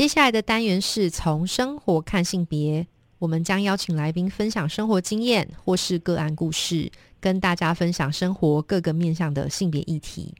接下来的单元是从生活看性别，我们将邀请来宾分享生活经验或是个案故事，跟大家分享生活各个面向的性别议题。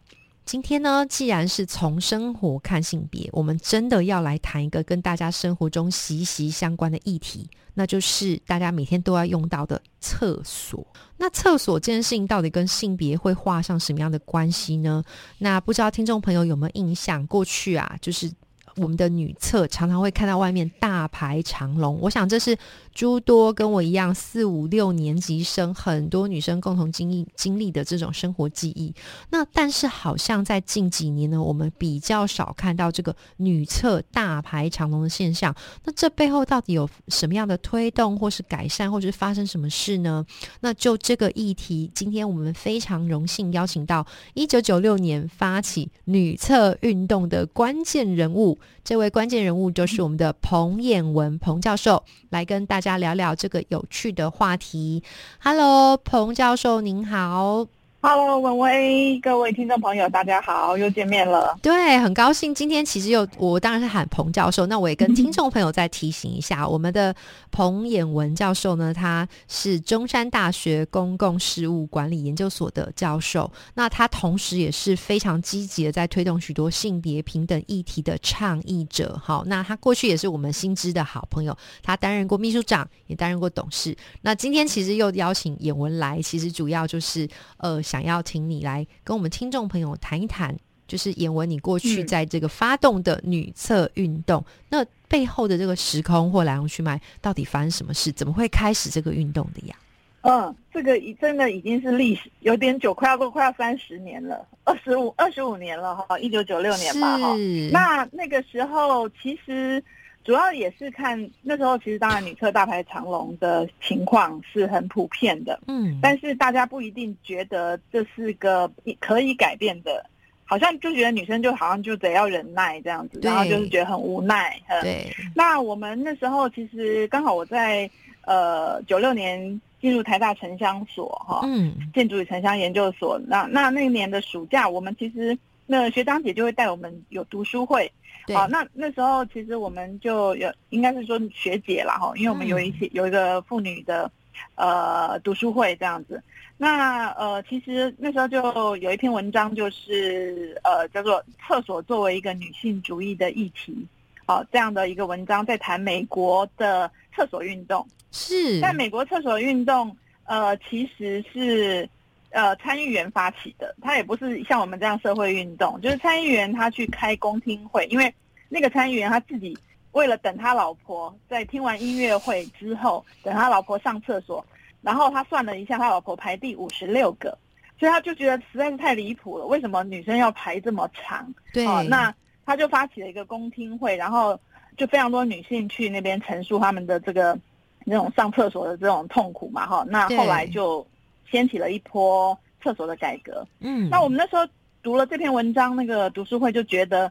今天呢，既然是从生活看性别，我们真的要来谈一个跟大家生活中息息相关的议题，那就是大家每天都要用到的厕所。那厕所这件事情到底跟性别会画上什么样的关系呢？那不知道听众朋友有没有印象？过去啊，就是。我们的女厕常常会看到外面大排长龙，我想这是诸多跟我一样四五六年级生很多女生共同经历经历的这种生活记忆。那但是好像在近几年呢，我们比较少看到这个女厕大排长龙的现象。那这背后到底有什么样的推动，或是改善，或是发生什么事呢？那就这个议题，今天我们非常荣幸邀请到一九九六年发起女厕运动的关键人物。这位关键人物就是我们的彭衍文彭教授，来跟大家聊聊这个有趣的话题。Hello，彭教授您好。Hello，文威，各位听众朋友，大家好，又见面了。对，很高兴今天其实又我当然是喊彭教授，那我也跟听众朋友再提醒一下，我们的彭衍文教授呢，他是中山大学公共事务管理研究所的教授，那他同时也是非常积极的在推动许多性别平等议题的倡议者。好，那他过去也是我们新知的好朋友，他担任过秘书长，也担任过董事。那今天其实又邀请衍文来，其实主要就是呃。想要请你来跟我们听众朋友谈一谈，就是演文你过去在这个发动的女厕运动，那背后的这个时空或来龙去脉，到底发生什么事？怎么会开始这个运动的呀？嗯，这个已真的已经是历史有点久，快要都快要三十年了，二十五二十五年了哈，一九九六年吧哈。那那个时候其实。主要也是看那时候，其实当然女厕大排长龙的情况是很普遍的，嗯，但是大家不一定觉得这是个可以改变的，好像就觉得女生就好像就得要忍耐这样子，然后就是觉得很无奈。对，那我们那时候其实刚好我在呃九六年进入台大城乡所哈，嗯，建筑与城乡研究所，那那那年的暑假，我们其实那学长姐就会带我们有读书会。好，那那时候其实我们就有应该是说学姐啦哈，因为我们有一些有一个妇女的呃读书会这样子。那呃，其实那时候就有一篇文章，就是呃叫做“厕所作为一个女性主义的议题”，好这样的一个文章，在谈美国的厕所运动。是，在美国厕所运动，呃，其实是。呃，参议员发起的，他也不是像我们这样社会运动，就是参议员他去开公听会，因为那个参议员他自己为了等他老婆在听完音乐会之后，等他老婆上厕所，然后他算了一下，他老婆排第五十六个，所以他就觉得实在是太离谱了，为什么女生要排这么长？对，那他就发起了一个公听会，然后就非常多女性去那边陈述他们的这个那种上厕所的这种痛苦嘛，哈，那后来就。掀起了一波厕所的改革。嗯，那我们那时候读了这篇文章，那个读书会就觉得，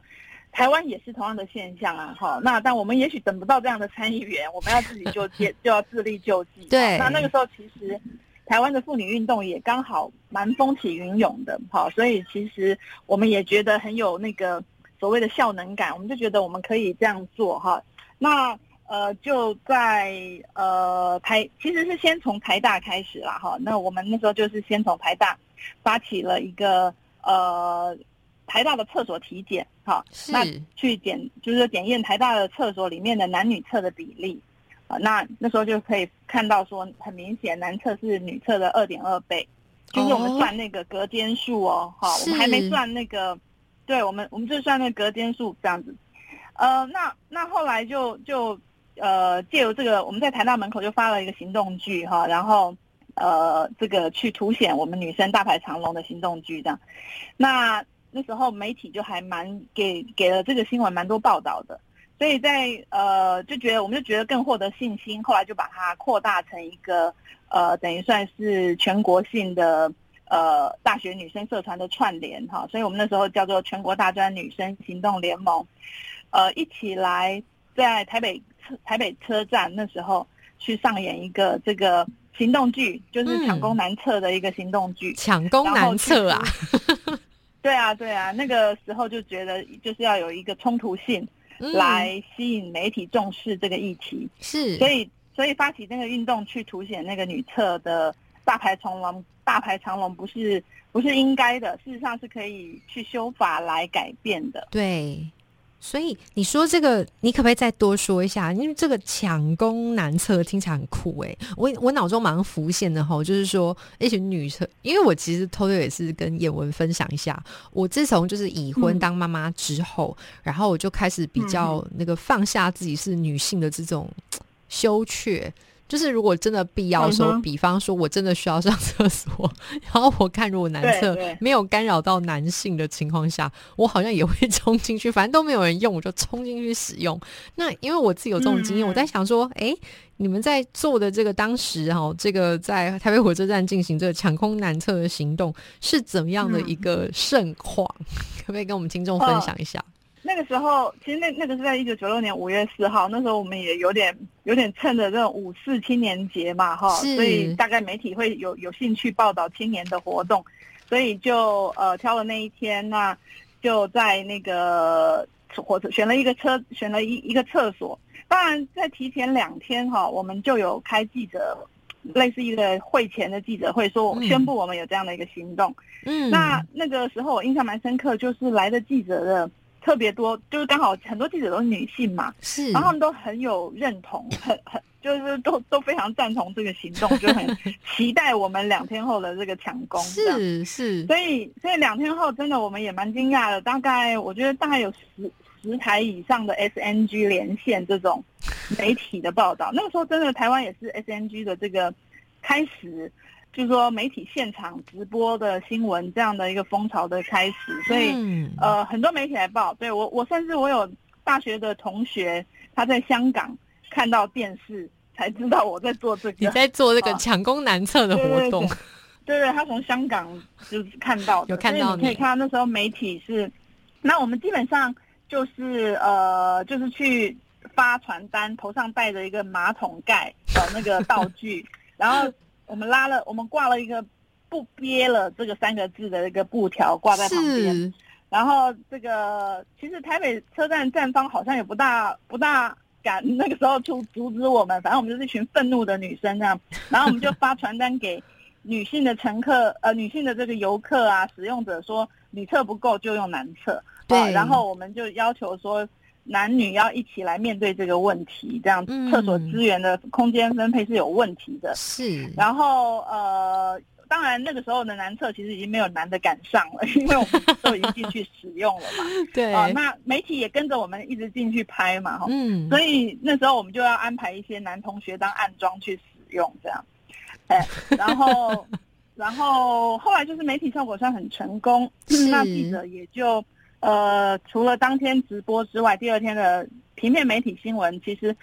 台湾也是同样的现象啊。哈，那但我们也许等不到这样的参议员，我们要自己就接，就要自力救济。对，那那个时候其实台湾的妇女运动也刚好蛮风起云涌的。哈，所以其实我们也觉得很有那个所谓的效能感，我们就觉得我们可以这样做。哈，那。呃，就在呃台，其实是先从台大开始啦，哈。那我们那时候就是先从台大发起了一个呃台大的厕所体检，哈，那去检就是检验台大的厕所里面的男女厕的比例，啊，那那时候就可以看到说，很明显男厕是女厕的二点二倍，就是我们算那个隔间数哦，哈，我们还没算那个，对我们我们就算那个隔间数这样子，呃，那那后来就就。呃，借由这个，我们在台大门口就发了一个行动剧哈，然后呃，这个去凸显我们女生大排长龙的行动剧这样。那那时候媒体就还蛮给给了这个新闻蛮多报道的，所以在呃就觉得我们就觉得更获得信心，后来就把它扩大成一个呃等于算是全国性的呃大学女生社团的串联哈，所以我们那时候叫做全国大专女生行动联盟，呃一起来在台北台北车站那时候去上演一个这个行动剧，就是抢攻男厕的一个行动剧，抢攻男厕啊。对啊，对啊，那个时候就觉得就是要有一个冲突性，来吸引媒体重视这个议题。是，所以所以发起那个运动去凸显那个女厕的大排长龙，大排长龙不是不是应该的，事实上是可以去修法来改变的。对。所以你说这个，你可不可以再多说一下？因为这个抢攻男厕听起来很酷哎，我我脑中马上浮现的哈，就是说一群女厕，因为我其实偷偷也是跟叶文分享一下，我自从就是已婚当妈妈之后，然后我就开始比较那个放下自己是女性的这种 羞怯。就是如果真的必要说，比方说我真的需要上厕所，然后我看如果男厕没有干扰到男性的情况下，我好像也会冲进去，反正都没有人用，我就冲进去使用。那因为我自己有这种经验，我在想说，哎，你们在做的这个当时哈，这个在台北火车站进行这个抢空男厕的行动是怎么样的一个盛况？可不可以跟我们听众分享一下？那个时候，其实那那个是在一九九六年五月四号，那时候我们也有点有点趁着这种五四青年节嘛，哈，所以大概媒体会有有兴趣报道青年的活动，所以就呃挑了那一天，那就在那个火车选了一个车，选了一一个厕所。当然，在提前两天哈，我们就有开记者，类似一个会前的记者会，说我宣布我们有这样的一个行动。嗯，那那个时候我印象蛮深刻，就是来的记者的。特别多，就是刚好很多记者都是女性嘛，是，然后他们都很有认同，很很就是都都非常赞同这个行动，就很期待我们两天后的这个抢攻，是是，所以所以两天后真的我们也蛮惊讶的，大概我觉得大概有十十台以上的 SNG 连线这种媒体的报道，那个时候真的台湾也是 SNG 的这个开始。就是说，媒体现场直播的新闻这样的一个风潮的开始，所以呃，很多媒体来报。对我，我甚至我有大学的同学，他在香港看到电视才知道我在做这个。你在做这个抢攻男厕的活动？对对，他从香港就看到，有看到你可以看到那时候媒体是，那我们基本上就是呃，就是去发传单，头上戴着一个马桶盖的那个道具，然后。我们拉了，我们挂了一个不憋了这个三个字的一个布条挂在旁边，然后这个其实台北车站站方好像也不大不大敢那个时候出阻止我们，反正我们就是一群愤怒的女生这样，然后我们就发传单给女性的乘客呃女性的这个游客啊使用者说女厕不够就用男厕，对，然后我们就要求说。男女要一起来面对这个问题，这样厕所资源的空间分配是有问题的。是，然后呃，当然那个时候的男厕其实已经没有男的敢上了，因为我们都已经进去使用了嘛。对啊，那媒体也跟着我们一直进去拍嘛，哈。嗯。所以那时候我们就要安排一些男同学当暗装去使用，这样。哎，然后，然后后来就是媒体效果算很成功，那记者也就。呃，除了当天直播之外，第二天的平面媒体新闻，其实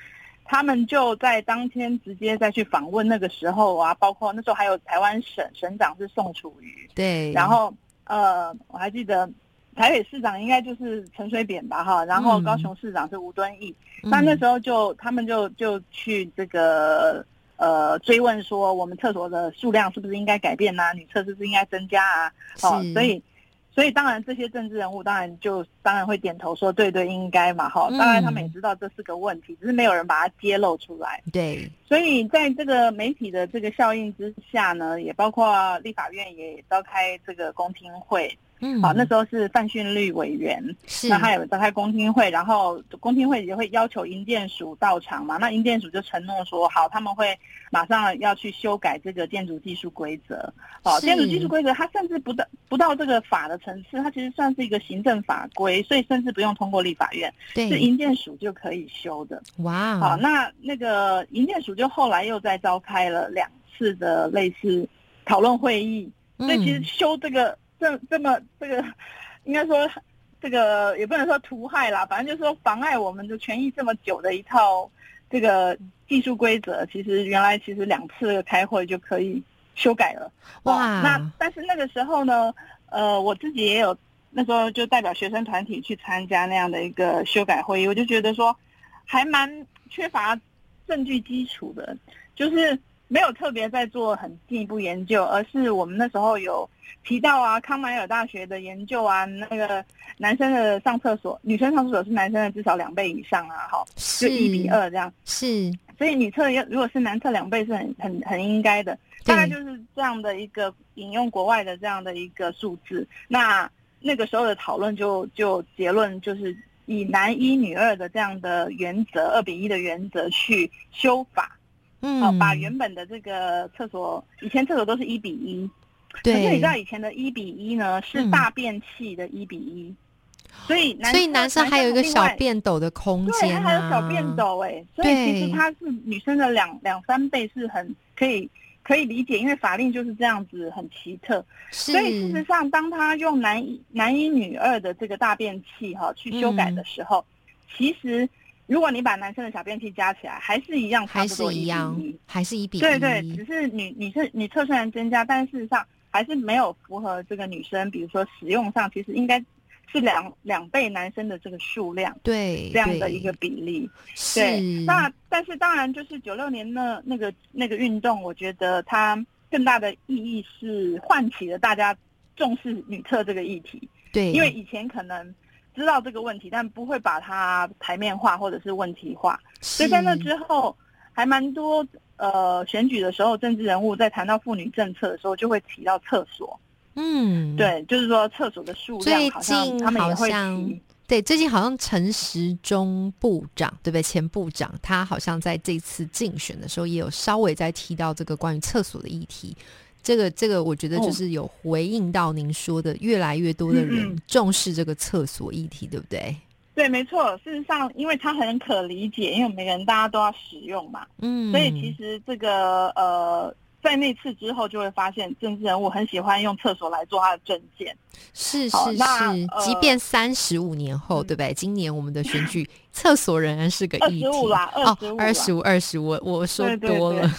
他们就在当天直接再去访问。那个时候啊，包括那时候还有台湾省省长是宋楚瑜，对。然后呃，我还记得台北市长应该就是陈水扁吧，哈。然后高雄市长是吴敦义。那那时候就他们就就去这个呃追问说，我们厕所的数量是不是应该改变呐？女厕是不是应该增加啊？哦，所以。所以当然，这些政治人物当然就当然会点头说对对应该嘛哈。当然他们也知道这是个问题，只是没有人把它揭露出来。对，所以在这个媒体的这个效应之下呢，也包括立法院也召开这个公听会。嗯，好，那时候是范训律委员，是那他有召开公听会，然后公听会也会要求营建署到场嘛，那营建署就承诺说好，他们会马上要去修改这个建筑技术规则。好，建筑技术规则它甚至不到不到这个法的层次，它其实算是一个行政法规，所以甚至不用通过立法院，是营建署就可以修的。哇，好，那那个营建署就后来又再召开了两次的类似讨论会议，所以其实修这个。这这么这个，应该说这个也不能说图害啦，反正就是说妨碍我们的权益这么久的一套这个技术规则，其实原来其实两次开会就可以修改了。哇，那但是那个时候呢，呃，我自己也有那时候就代表学生团体去参加那样的一个修改会议，我就觉得说还蛮缺乏证据基础的，就是没有特别在做很进一步研究，而是我们那时候有提到啊，康奈尔大学的研究啊，那个男生的上厕所，女生上厕所是男生的至少两倍以上啊，哈，就是一比二这样，是，所以女厕要如果是男厕两倍是很很很应该的，大概就是这样的一个引用国外的这样的一个数字，那那个时候的讨论就就结论就是以男一女二的这样的原则，二比一的原则去修法。嗯，哦，把原本的这个厕所，以前厕所都是一比一，对，可是你知道以前的一比一呢是大便器的一比一、所以男所以男生还有一个小便，斗的空对，间他还有小啊，便斗哎，所以其实它是女生的两两三倍是很可以可以理解，因为法令就是这样子很奇特，所以事实上当他用男一男一女二的这个大便器哈、去修改的时候，其实如果你把男生的小便器加起来，还是一样差不多1比一样还是一比一，对对，只是女女生女厕虽然增加，但事实上还是没有符合这个女生，比如说使用上，其实应该是两两倍男生的这个数量对这样的一个比例。对，那但是当然就是九六年那那个那个运动，我觉得它更大的意义是唤起了大家重视女厕这个议题，对，因为以前可能。知道这个问题，但不会把它台面化或者是问题化，所以在那之后，还蛮多呃选举的时候，政治人物在谈到妇女政策的时候，就会提到厕所。嗯，对，就是说厕所的数最量好像近他们也会好像提。对，最近好像陈时中部长，对不对？前部长他好像在这次竞选的时候，也有稍微在提到这个关于厕所的议题。这个这个，我觉得就哦是有回应到您说的，越来越多的嗯人嗯重视这个厕所议题，对不对？对，没错。事实上，因为它很可理解，因为每个人大家都要使用嘛，嗯，所以其实这个呃，在那次之后，就会发现政治人物很喜欢用厕所来做他的证件。是是是，呃即便三十五年后，嗯对不对？今年我们的选举，厕所仍然是个议题。25啦哦，25二十五，二十五，我说对对对多了。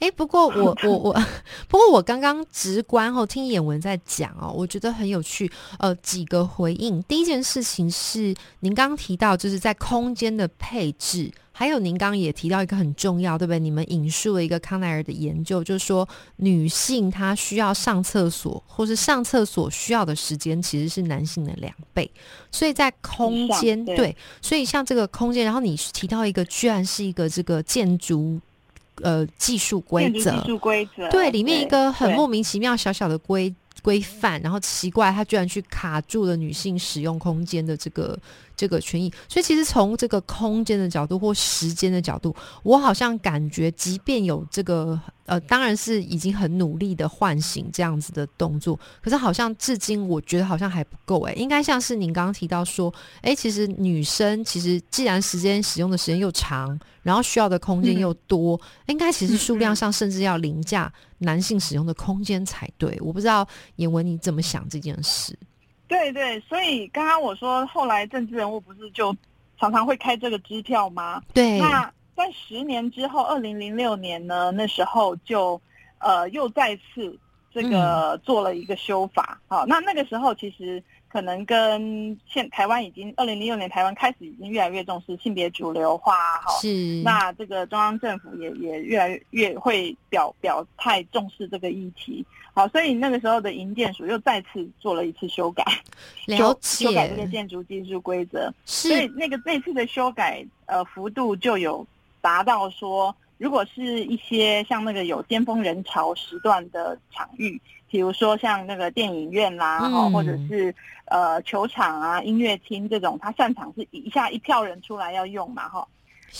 哎，不过我我我，不过我刚刚直观后听演文在讲哦，我觉得很有趣。呃，几个回应。第一件事情是您刚刚提到，就是在空间的配置。还有，您刚刚也提到一个很重要，对不对？你们引述了一个康奈尔的研究，就是说女性她需要上厕所，或是上厕所需要的时间其实是男性的两倍。所以在空间，对对，所以像这个空间，然后你提到一个，居然是一个这个建筑呃技术规则技，术规则，对，里面一个很莫名其妙小小的规规范，然后奇怪，它居然去卡住了女性使用空间的这个这个权益。所以其实从这个空间的角度或时间的角度，我好像感觉，即便有这个呃，当然是已经很努力的唤醒这样子的动作，可是好像至今我觉得好像还不够诶、应该像是您刚刚提到说，诶，其实女生其实既然时间使用的时间又长，然后需要的空间又多，应该其实数量上甚至要凌驾男性使用的空间才对。我不知道严文你怎么想这件事？对对，所以刚刚我说，后来政治人物不是就常常会开这个支票吗？对，那在十年之后，二零零六年呢，那时候就呃又再次这个做了一个修法。好，那那个时候其实可能跟现台湾已经二零零六年台湾开始已经越来越重视性别主流化，哈。是。那这个中央政府也也越来越越会表表态重视这个议题，好，所以那个时候的营建署又再次做了一次修改，修修改这个，建筑技术规则，所以是那个那次的修改，呃，幅度就有达到说，如果是一些像那个有尖峰人潮时段的场域，比如说像那个电影院啦，嗯。哦，或者是呃球场啊、音乐厅这种，它散场是一下一票人出来要用嘛，哈、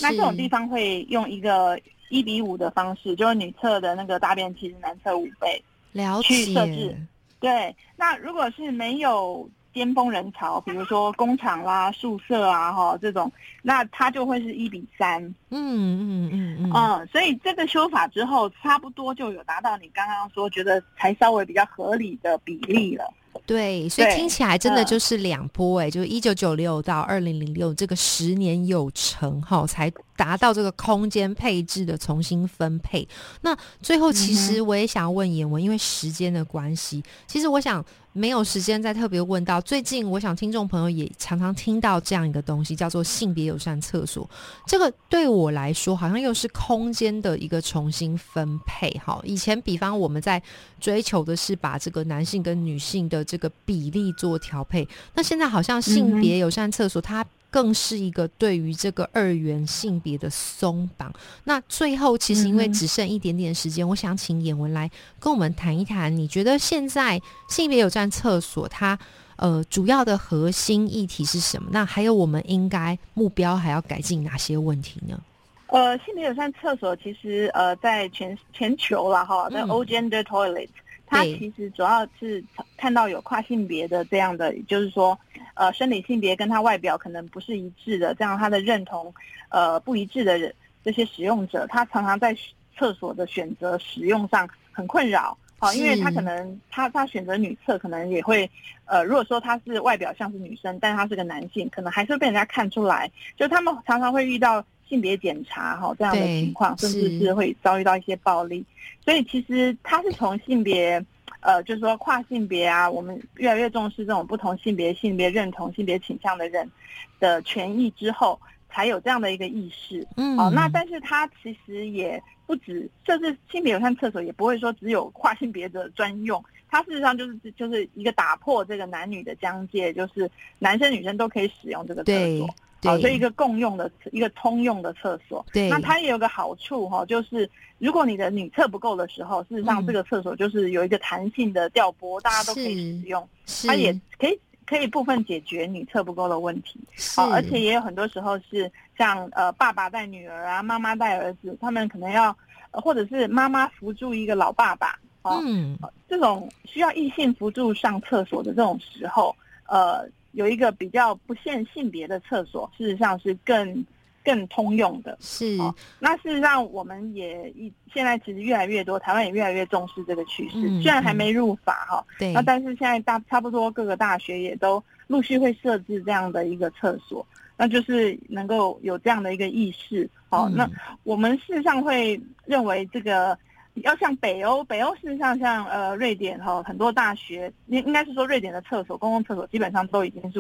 那这种地方方会用一个一比五的方式，就是女厕的那个大便其实男厕五倍。了去设置。解，对，那如果是没有尖峰人潮，比如说工厂啦、宿舍啊，哈这种，那它就会是一比三。嗯嗯嗯嗯，嗯，所以这个修法之后，差不多就有达到你刚刚说觉得才稍微比较合理的比例了。对，所以听起来真的就是两波哎，就一九九六到二零零六这个十年有成哈，才达到这个空间配置的重新分配。那最后，其实我也想要问严文，因为时间的关系，其实我想。没有时间再特别问到。最近，我想听众朋友也常常听到这样一个东西，叫做性别友善厕所。这个对我来说，好像又是空间的一个重新分配。哈，以前比方我们在追求的是把这个男性跟女性的这个比例做调配，那现在好像性别友善厕所它。更是一个对于这个二元性别的松绑。那最后，其实因为只剩一点点时间，我想请演文来跟我们谈一谈，你觉得现在性别有站厕所它呃主要的核心议题是什么？那还有我们应该目标还要改进哪些问题呢？呃，性别友善厕所其实呃在全全球了哈，在 All Gender Toilet。它其实主要是看到有跨性别的这样的，就是说，呃，生理性别跟他外表可能不是一致的，这样他的认同，呃，不一致的人，这些使用者，他常常在厕所的选择使用上很困扰，好，因为他可能他他选择女厕可能也会，呃，如果说他是外表像是女生，但是他是个男性，可能还是被人家看出来，就他们常常会遇到。性别检查哈这样的情况，甚至是会遭遇到一些暴力，所以其实它是从性别，呃，就是说跨性别啊，我们越来越重视这种不同性别、性别认同、性别倾向的人的权益之后，才有这样的一个意识。嗯，好，那但是它其实也不止，甚至性别友善厕所也不会说只有跨性别的专用，它事实上就是就是一个打破这个男女的疆界，就是男生女生都可以使用这个厕所。好，所以一个共用的、一个通用的厕所。对，那它也有个好处哈，就是如果你的女厕不够的时候，事实上这个厕所就是有一个弹性的吊波，大家都可以使用。它也可以可以部分解决女厕不够的问题。好，而且也有很多时候是像呃爸爸带女儿啊，妈妈带儿子，他们可能要，或者是妈妈扶住一个老爸爸，嗯，这种需要异性辅助上厕所的这种时候，呃。有一个比较不限性别的厕所，事实上是更更通用的。是，那事实上我们也一现在其实越来越多，台湾也越来越重视这个趋势。虽然还没入法哈，对，那但是现在大差不多各个大学也都陆续会设置这样的一个厕所，那就是能够有这样的一个意识。好，那我们事实上会认为这个。要像北欧，北欧事实上像呃瑞典哈，很多大学应应该是说瑞典的厕所，公共厕所基本上都已经是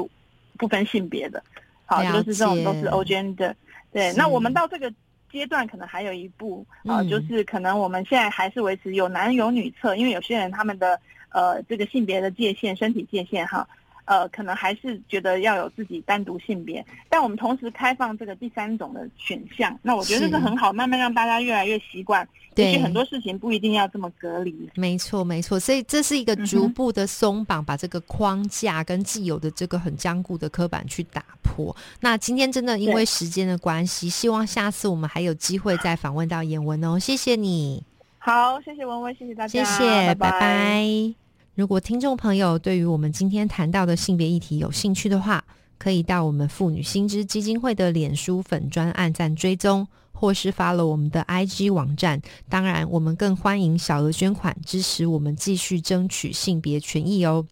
不分性别的，好，就是这种都是 O gender。对，那我们到这个阶段可能还有一步啊，就是可能我们现在还是维持有男有女厕，因为有些人他们的呃这个性别的界限、身体界限哈。呃，可能还是觉得要有自己单独性别，但我们同时开放这个第三种的选项，那我觉得这是很好，慢慢让大家越来越习惯。也许很多事情不一定要这么隔离。没错，没错，所以这是一个逐步的松绑，把这个框架跟既有的这个很坚固的刻板去打破。那今天真的因为时间的关系，希望下次我们还有机会再访问到严文哦。谢谢你。好，谢谢文文，谢谢大家，谢谢，拜拜。如果听众朋友对于我们今天谈到的性别议题有兴趣的话，可以到我们妇女新知基金会的脸书粉专按赞追踪，或是发了我们的 IG 网站。当然，我们更欢迎小额捐款支持我们继续争取性别权益哦。